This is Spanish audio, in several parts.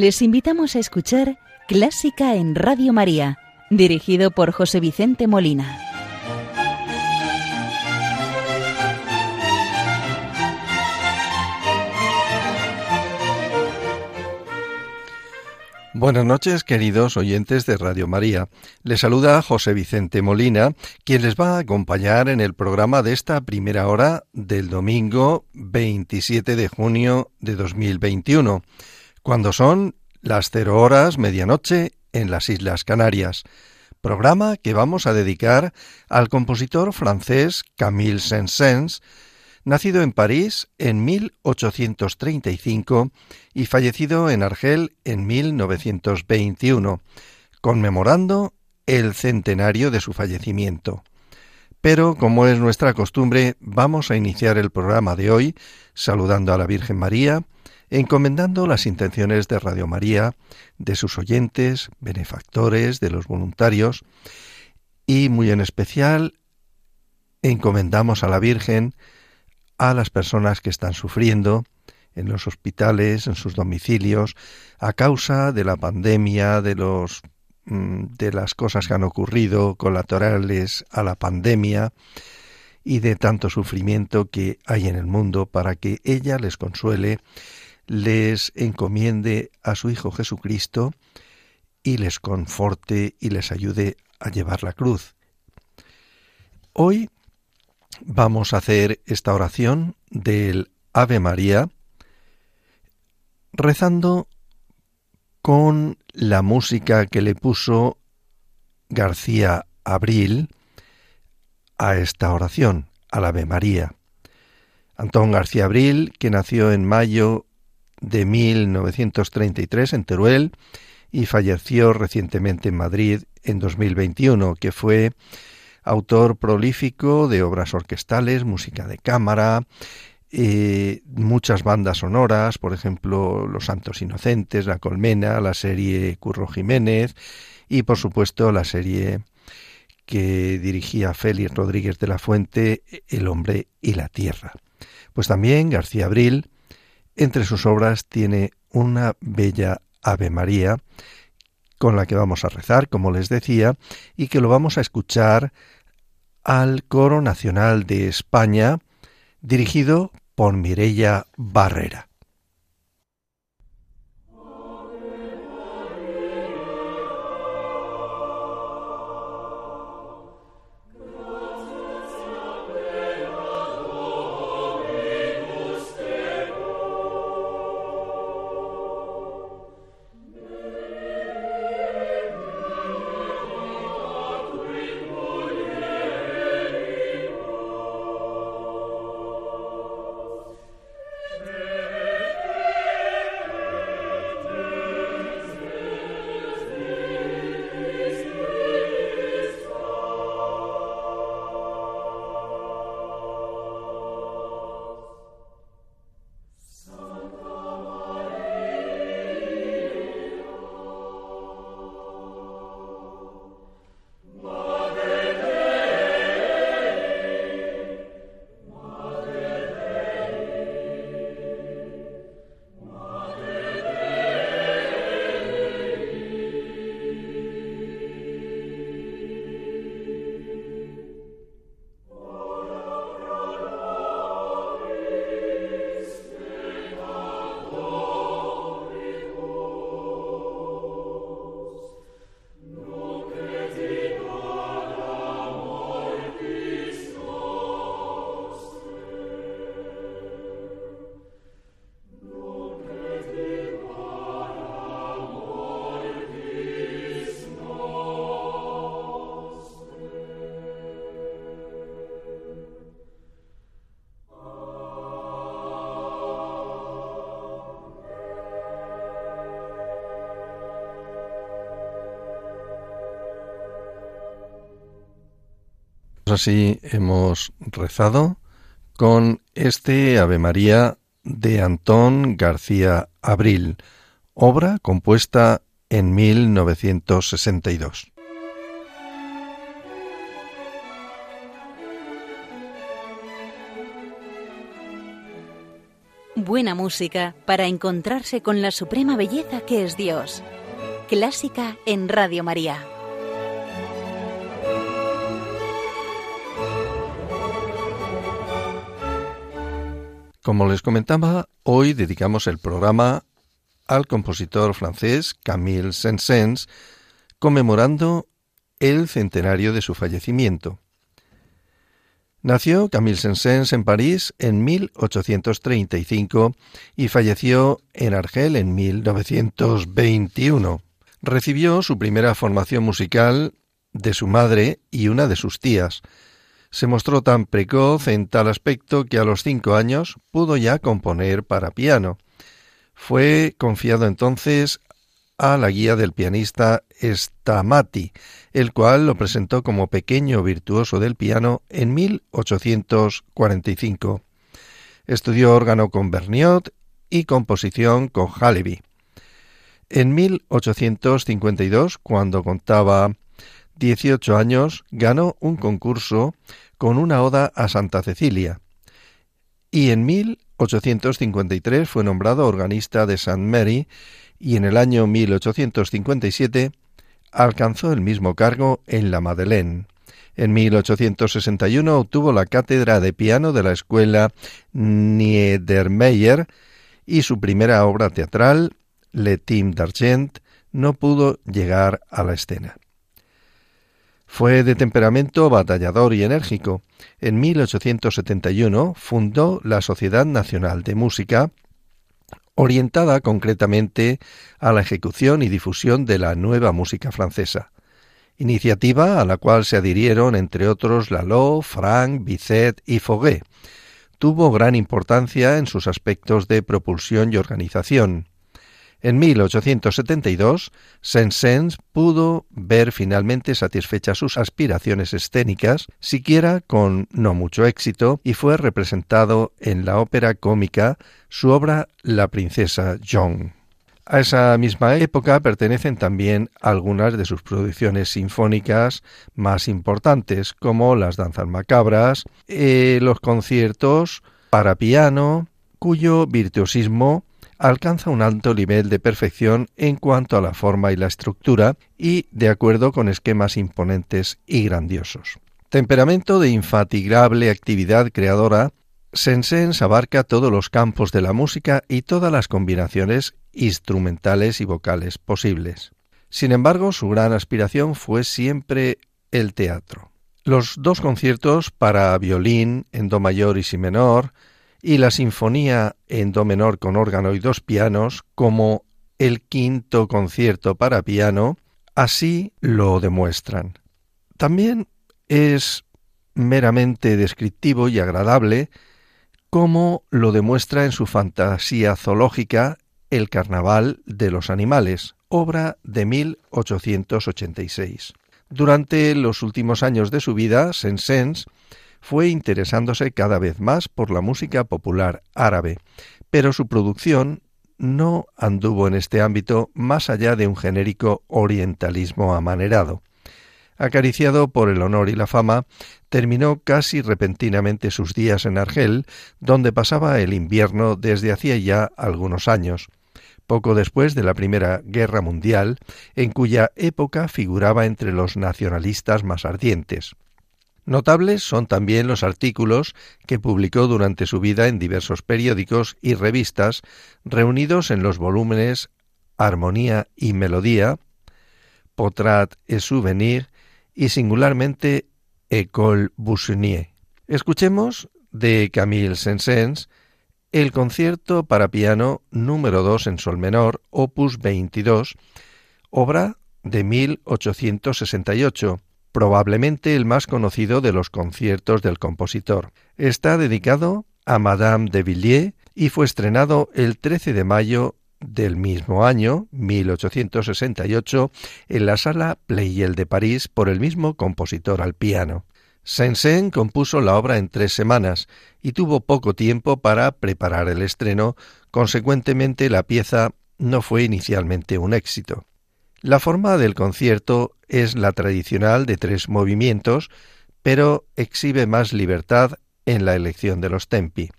Les invitamos a escuchar Clásica en Radio María, dirigido por José Vicente Molina. Buenas noches, queridos oyentes de Radio María. Les saluda José Vicente Molina, quien les va a acompañar en el programa de esta primera hora del domingo 27 de junio de 2021 cuando son las cero horas medianoche en las Islas Canarias, programa que vamos a dedicar al compositor francés Camille Saint-Saëns, nacido en París en 1835 y fallecido en Argel en 1921, conmemorando el centenario de su fallecimiento. Pero, como es nuestra costumbre, vamos a iniciar el programa de hoy saludando a la Virgen María, encomendando las intenciones de Radio María, de sus oyentes, benefactores, de los voluntarios y muy en especial encomendamos a la Virgen a las personas que están sufriendo en los hospitales, en sus domicilios, a causa de la pandemia, de los mm, de las cosas que han ocurrido colaterales a la pandemia y de tanto sufrimiento que hay en el mundo para que ella les consuele les encomiende a su Hijo Jesucristo y les conforte y les ayude a llevar la cruz. Hoy vamos a hacer esta oración del Ave María rezando con la música que le puso García Abril a esta oración, al Ave María. Antón García Abril, que nació en mayo de 1933 en Teruel y falleció recientemente en Madrid en 2021, que fue autor prolífico de obras orquestales, música de cámara, eh, muchas bandas sonoras, por ejemplo Los Santos Inocentes, La Colmena, la serie Curro Jiménez y por supuesto la serie que dirigía Félix Rodríguez de la Fuente, El hombre y la tierra. Pues también García Abril entre sus obras tiene una bella Ave María con la que vamos a rezar, como les decía, y que lo vamos a escuchar al Coro Nacional de España, dirigido por Mirella Barrera. Así hemos rezado con este Ave María de Antón García Abril, obra compuesta en 1962. buena música para encontrarse con la suprema belleza que es Dios. Clásica en Radio María. Como les comentaba, hoy dedicamos el programa al compositor francés Camille Saint-Saëns, conmemorando el centenario de su fallecimiento. Nació Camille Saint-Saëns en París en 1835 y falleció en Argel en 1921. Recibió su primera formación musical de su madre y una de sus tías. Se mostró tan precoz en tal aspecto que a los cinco años pudo ya componer para piano. Fue confiado entonces a la guía del pianista Stamati, el cual lo presentó como pequeño virtuoso del piano en 1845. Estudió órgano con Berniot y composición con Haleby. En 1852, cuando contaba 18 años, ganó un concurso con una oda a Santa Cecilia. Y en 1853 fue nombrado organista de St. Mary y en el año 1857 alcanzó el mismo cargo en la Madeleine. En 1861 obtuvo la cátedra de piano de la escuela Niedermeyer y su primera obra teatral, Le Tim d'Argent, no pudo llegar a la escena. Fue de temperamento batallador y enérgico. En 1871 fundó la Sociedad Nacional de Música, orientada concretamente a la ejecución y difusión de la nueva música francesa, iniciativa a la cual se adhirieron entre otros Lalo, Franck, Bizet y Foguet. Tuvo gran importancia en sus aspectos de propulsión y organización. En 1872, Saint-Saëns pudo ver finalmente satisfechas sus aspiraciones escénicas, siquiera con no mucho éxito, y fue representado en la ópera cómica su obra La princesa John. A esa misma época pertenecen también algunas de sus producciones sinfónicas más importantes, como las danzas macabras, eh, los conciertos para piano, cuyo virtuosismo alcanza un alto nivel de perfección en cuanto a la forma y la estructura y de acuerdo con esquemas imponentes y grandiosos. Temperamento de infatigable actividad creadora, Sensens abarca todos los campos de la música y todas las combinaciones instrumentales y vocales posibles. Sin embargo, su gran aspiración fue siempre el teatro. Los dos conciertos para violín en do mayor y si menor, y la sinfonía en do menor con órgano y dos pianos, como el quinto concierto para piano, así lo demuestran. También es meramente descriptivo y agradable como lo demuestra en su fantasía zoológica El Carnaval de los Animales, obra de 1886. Durante los últimos años de su vida, Saint-Saëns fue interesándose cada vez más por la música popular árabe, pero su producción no anduvo en este ámbito más allá de un genérico orientalismo amanerado. Acariciado por el honor y la fama, terminó casi repentinamente sus días en Argel, donde pasaba el invierno desde hacía ya algunos años, poco después de la Primera Guerra Mundial, en cuya época figuraba entre los nacionalistas más ardientes. Notables son también los artículos que publicó durante su vida en diversos periódicos y revistas, reunidos en los volúmenes Armonía y Melodía, Potrat et Souvenir y singularmente École Bussonier. Escuchemos de Camille Saint-Saëns el concierto para piano número 2 en sol menor, opus 22, obra de 1868 probablemente el más conocido de los conciertos del compositor. Está dedicado a Madame de Villiers y fue estrenado el 13 de mayo del mismo año, 1868, en la sala Pleyel de París por el mismo compositor al piano. Saint-Saëns compuso la obra en tres semanas y tuvo poco tiempo para preparar el estreno, consecuentemente la pieza no fue inicialmente un éxito. La forma del concierto es la tradicional de tres movimientos, pero exhibe más libertad en la elección de los tempi.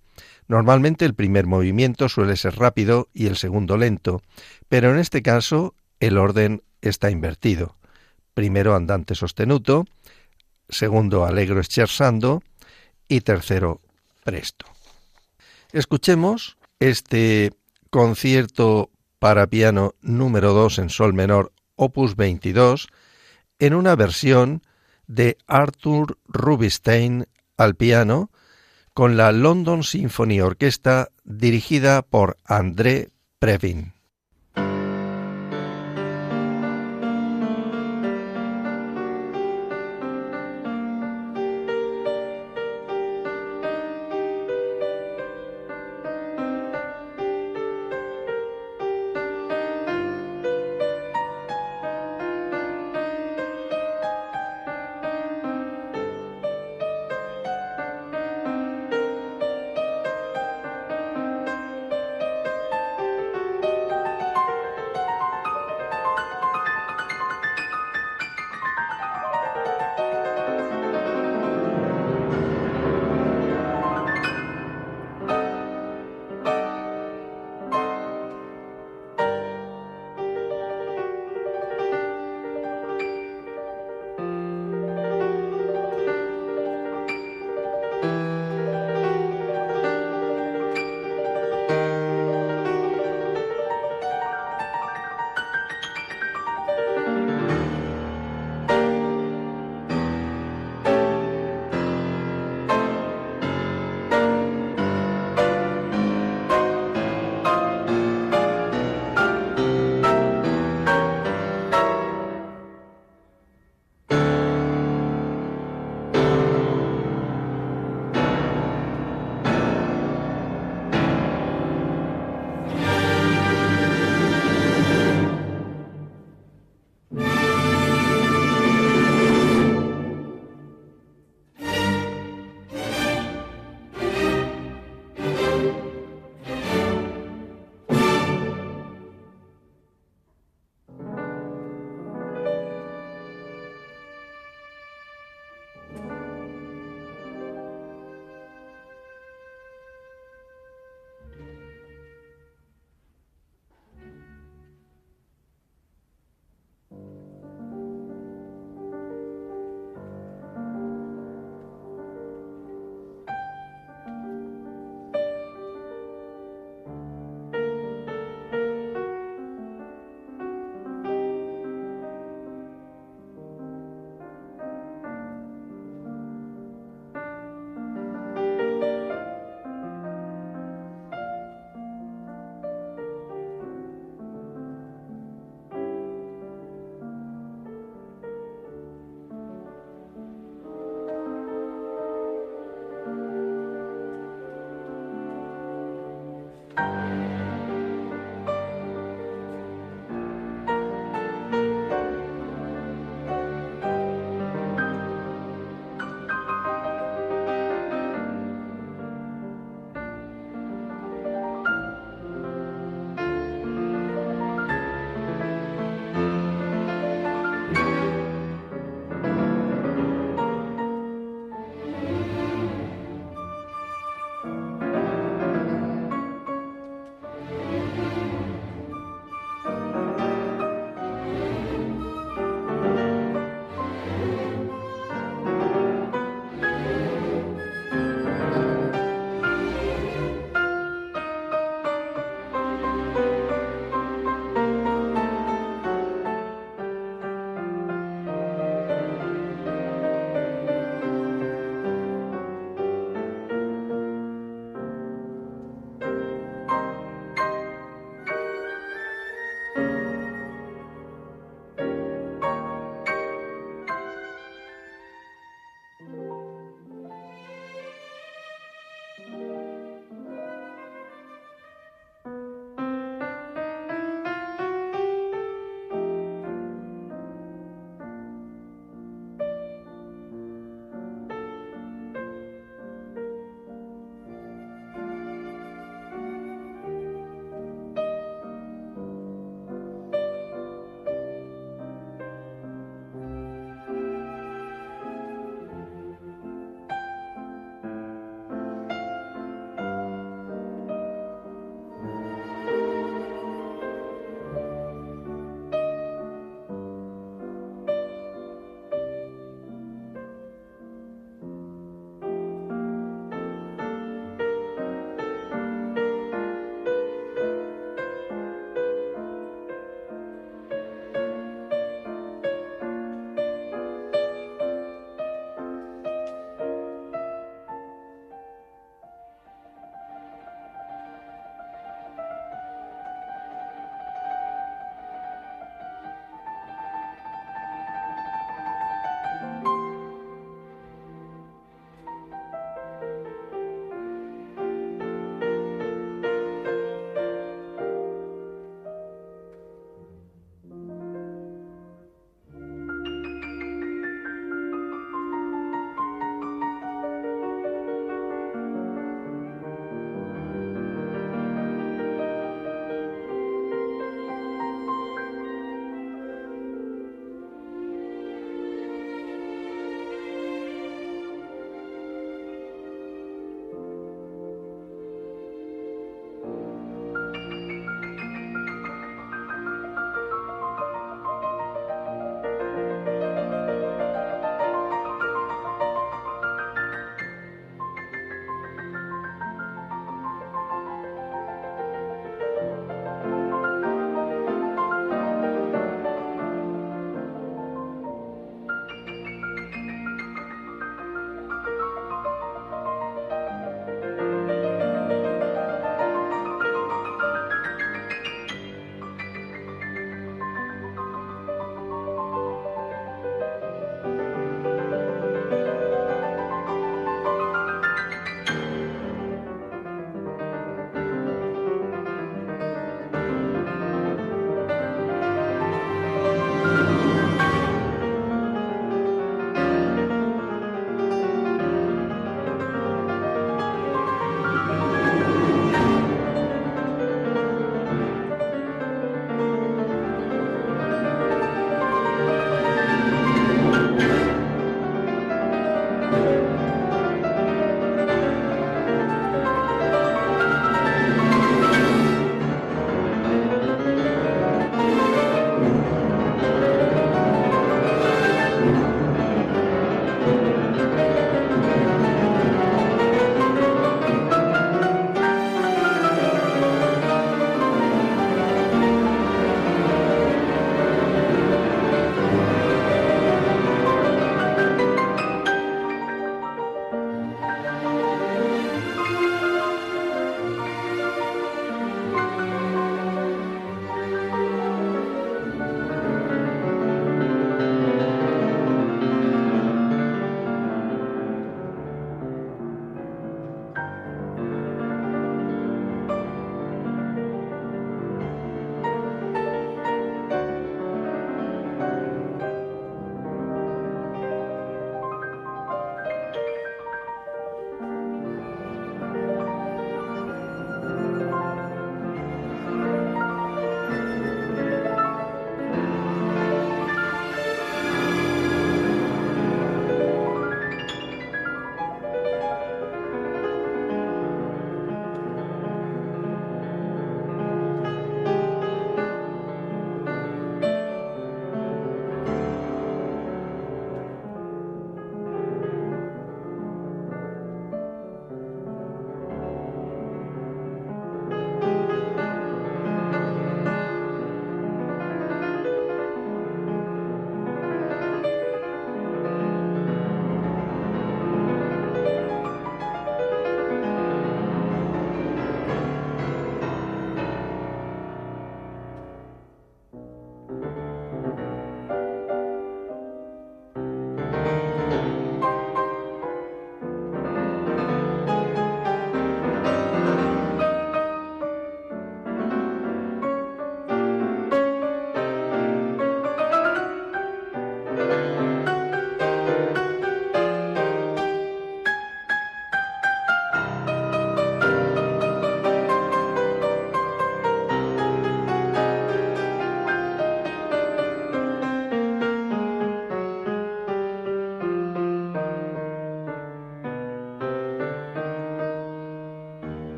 Normalmente el primer movimiento suele ser rápido y el segundo lento, pero en este caso el orden está invertido. Primero andante sostenuto, segundo allegro scherzando y tercero presto. Escuchemos este concierto para piano número 2 en sol menor, opus 22, en una versión de Arthur Rubinstein al piano con la London Symphony Orchestra dirigida por André Previn.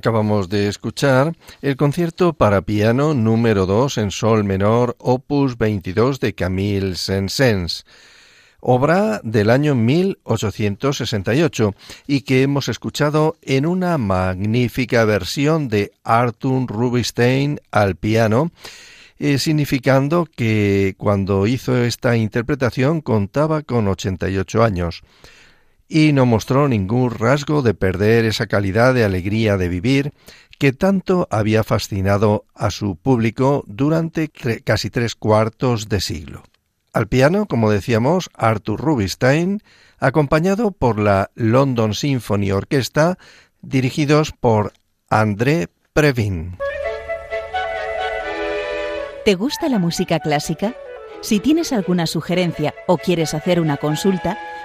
Acabamos de escuchar el concierto para piano número 2 en sol menor, opus 22 de Camille Saint-Saëns, obra del año 1868 y que hemos escuchado en una magnífica versión de Arthur Rubinstein al piano, eh, significando que cuando hizo esta interpretación contaba con 88 años y no mostró ningún rasgo de perder esa calidad de alegría de vivir que tanto había fascinado a su público durante casi tres cuartos de siglo. Al piano, como decíamos, Arthur Rubinstein, acompañado por la London Symphony Orchestra, dirigidos por André Previn. ¿Te gusta la música clásica? Si tienes alguna sugerencia o quieres hacer una consulta,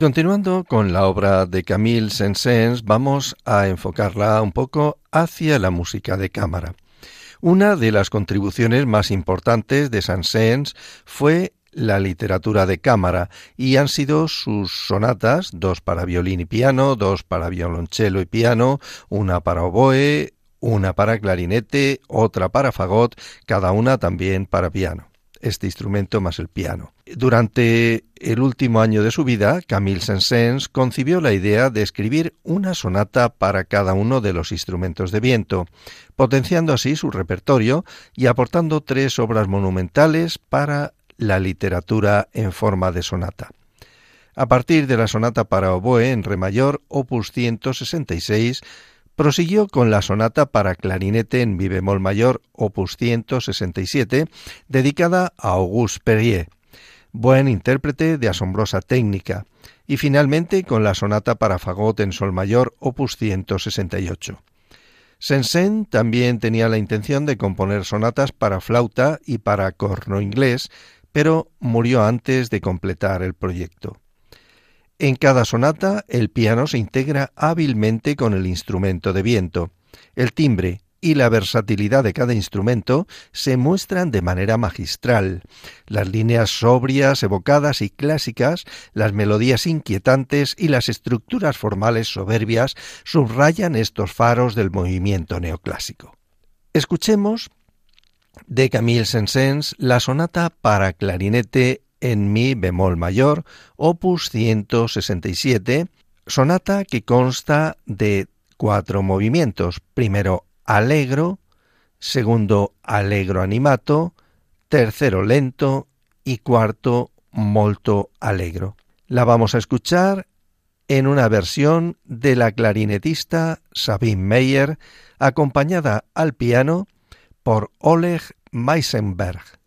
Continuando con la obra de Camille Saint-Saëns, vamos a enfocarla un poco hacia la música de cámara. Una de las contribuciones más importantes de Saint-Saëns fue la literatura de cámara y han sido sus sonatas, dos para violín y piano, dos para violonchelo y piano, una para oboe, una para clarinete, otra para fagot, cada una también para piano este instrumento más el piano. Durante el último año de su vida, Camille Saint-Saëns concibió la idea de escribir una sonata para cada uno de los instrumentos de viento, potenciando así su repertorio y aportando tres obras monumentales para la literatura en forma de sonata. A partir de la sonata para oboe en re mayor, opus 166, Prosiguió con la sonata para clarinete en mi bemol mayor, opus 167, dedicada a Auguste Perrier, buen intérprete de asombrosa técnica, y finalmente con la sonata para fagot en sol mayor, opus 168. Sensen también tenía la intención de componer sonatas para flauta y para corno inglés, pero murió antes de completar el proyecto. En cada sonata el piano se integra hábilmente con el instrumento de viento. El timbre y la versatilidad de cada instrumento se muestran de manera magistral. Las líneas sobrias, evocadas y clásicas, las melodías inquietantes y las estructuras formales soberbias subrayan estos faros del movimiento neoclásico. Escuchemos de Camille Saint-Saëns la sonata para clarinete en mi bemol mayor, opus 167, sonata que consta de cuatro movimientos. Primero, allegro, segundo, allegro animato, tercero, lento y cuarto, molto allegro. La vamos a escuchar en una versión de la clarinetista Sabine Meyer, acompañada al piano por Oleg Meisenberg.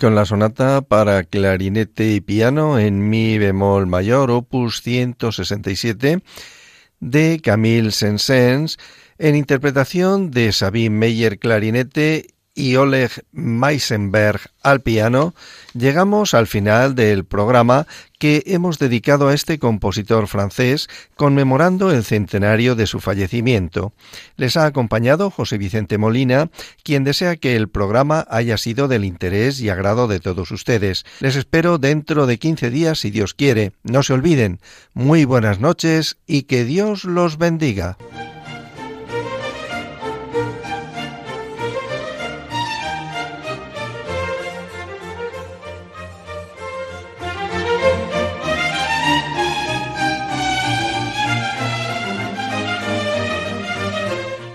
Con la sonata para clarinete y piano en mi bemol mayor, opus 167, de Camille Saint-Saëns, en interpretación de Sabine Meyer clarinete y Oleg Meisenberg al piano, llegamos al final del programa que hemos dedicado a este compositor francés conmemorando el centenario de su fallecimiento. Les ha acompañado José Vicente Molina, quien desea que el programa haya sido del interés y agrado de todos ustedes. Les espero dentro de 15 días si Dios quiere. No se olviden. Muy buenas noches y que Dios los bendiga.